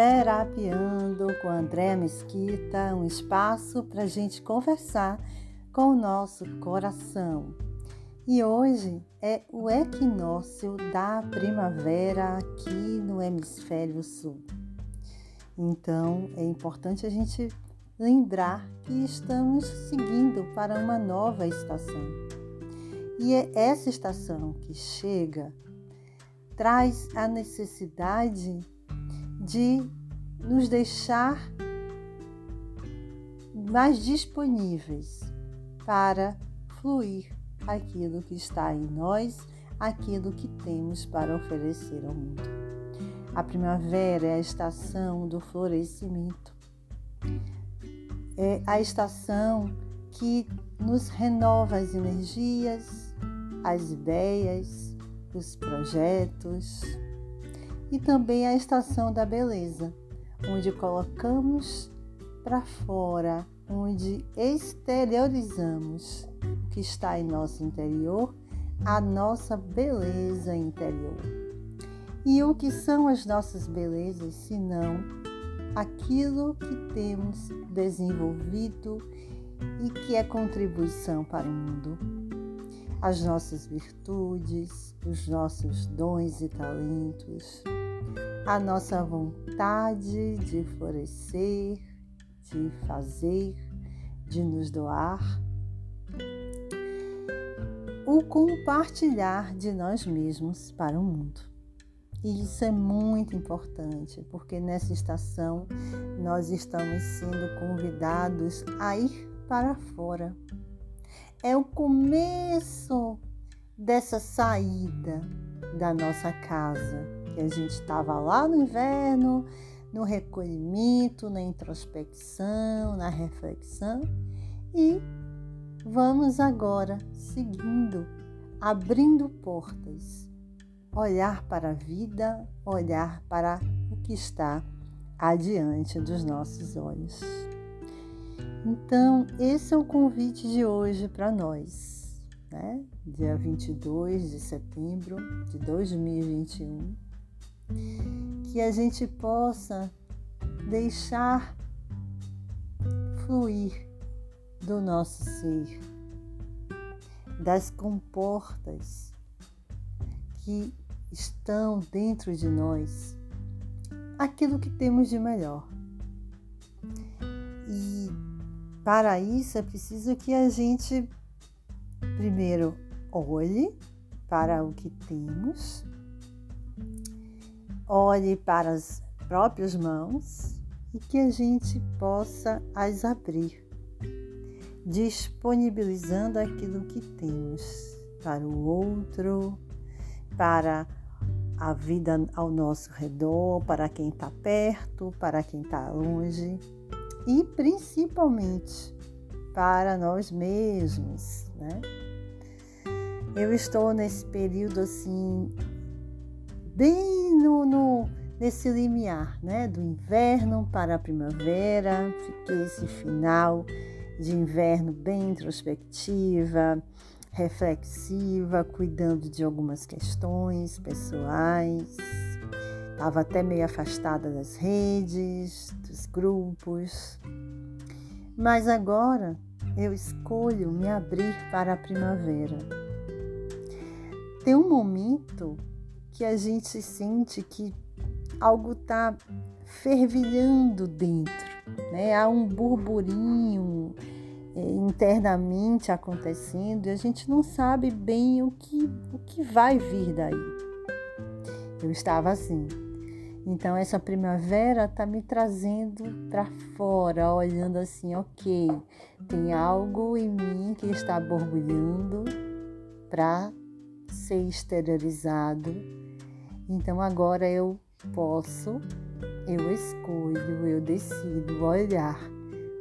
Terapiando com André Mesquita, um espaço para a gente conversar com o nosso coração. E hoje é o equinócio da primavera aqui no hemisfério sul. Então é importante a gente lembrar que estamos seguindo para uma nova estação. E é essa estação que chega traz a necessidade de nos deixar mais disponíveis para fluir aquilo que está em nós, aquilo que temos para oferecer ao mundo. A primavera é a estação do florescimento. É a estação que nos renova as energias, as ideias, os projetos e também a estação da beleza, onde colocamos para fora, onde exteriorizamos o que está em nosso interior, a nossa beleza interior. E o que são as nossas belezas, se não aquilo que temos desenvolvido e que é contribuição para o mundo? as nossas virtudes, os nossos dons e talentos, a nossa vontade de florescer, de fazer, de nos doar, o compartilhar de nós mesmos para o mundo. E isso é muito importante, porque nessa estação nós estamos sendo convidados a ir para fora, é o começo dessa saída da nossa casa, que a gente estava lá no inverno, no recolhimento, na introspecção, na reflexão e vamos agora seguindo, abrindo portas, olhar para a vida, olhar para o que está adiante dos nossos olhos. Então, esse é o convite de hoje para nós, né? Dia 22 de setembro de 2021, que a gente possa deixar fluir do nosso ser, das comportas que estão dentro de nós, aquilo que temos de melhor. E para isso é preciso que a gente primeiro olhe para o que temos, olhe para as próprias mãos e que a gente possa as abrir, disponibilizando aquilo que temos para o outro, para a vida ao nosso redor, para quem está perto, para quem está longe e principalmente para nós mesmos, né? Eu estou nesse período assim, bem no, no, nesse limiar, né? Do inverno para a primavera, fiquei esse final de inverno bem introspectiva, reflexiva, cuidando de algumas questões pessoais. Estava até meio afastada das redes, dos grupos. Mas agora eu escolho me abrir para a primavera. Tem um momento que a gente sente que algo está fervilhando dentro, né? Há um burburinho é, internamente acontecendo e a gente não sabe bem o que, o que vai vir daí. Eu estava assim, então essa primavera está me trazendo para fora, olhando assim, ok, tem algo em mim que está borbulhando para ser exteriorizado. Então agora eu posso, eu escolho, eu decido olhar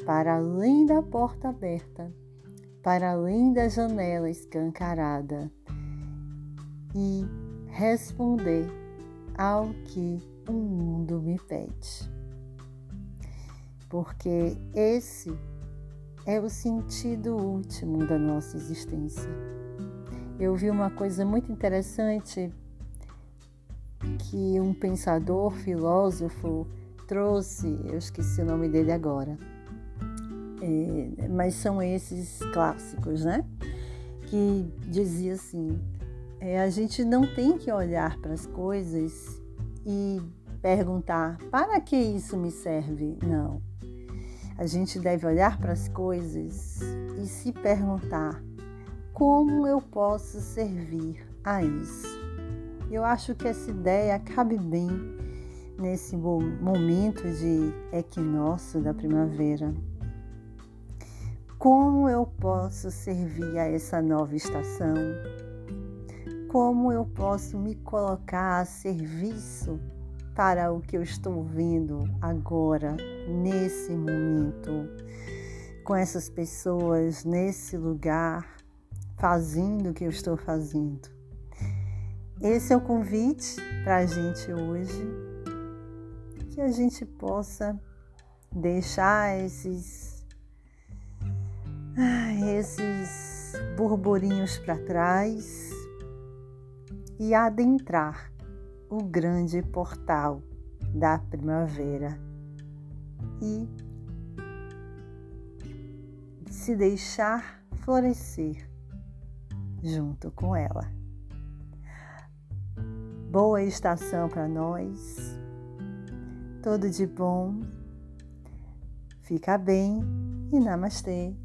para além da porta aberta, para além da janela escancarada e responder ao que o mundo me pede. Porque esse é o sentido último da nossa existência. Eu vi uma coisa muito interessante que um pensador, filósofo, trouxe, eu esqueci o nome dele agora, é, mas são esses clássicos, né? Que dizia assim: é, a gente não tem que olhar para as coisas e perguntar para que isso me serve. Não. A gente deve olhar para as coisas e se perguntar como eu posso servir a isso. Eu acho que essa ideia cabe bem nesse momento de equinócio da primavera. Como eu posso servir a essa nova estação? Como eu posso me colocar a serviço para o que eu estou vendo agora, nesse momento, com essas pessoas, nesse lugar, fazendo o que eu estou fazendo. Esse é o convite para a gente hoje, que a gente possa deixar esses, esses burburinhos para trás e adentrar o grande portal da primavera e se deixar florescer junto com ela. Boa estação para nós, tudo de bom, fica bem e namastê.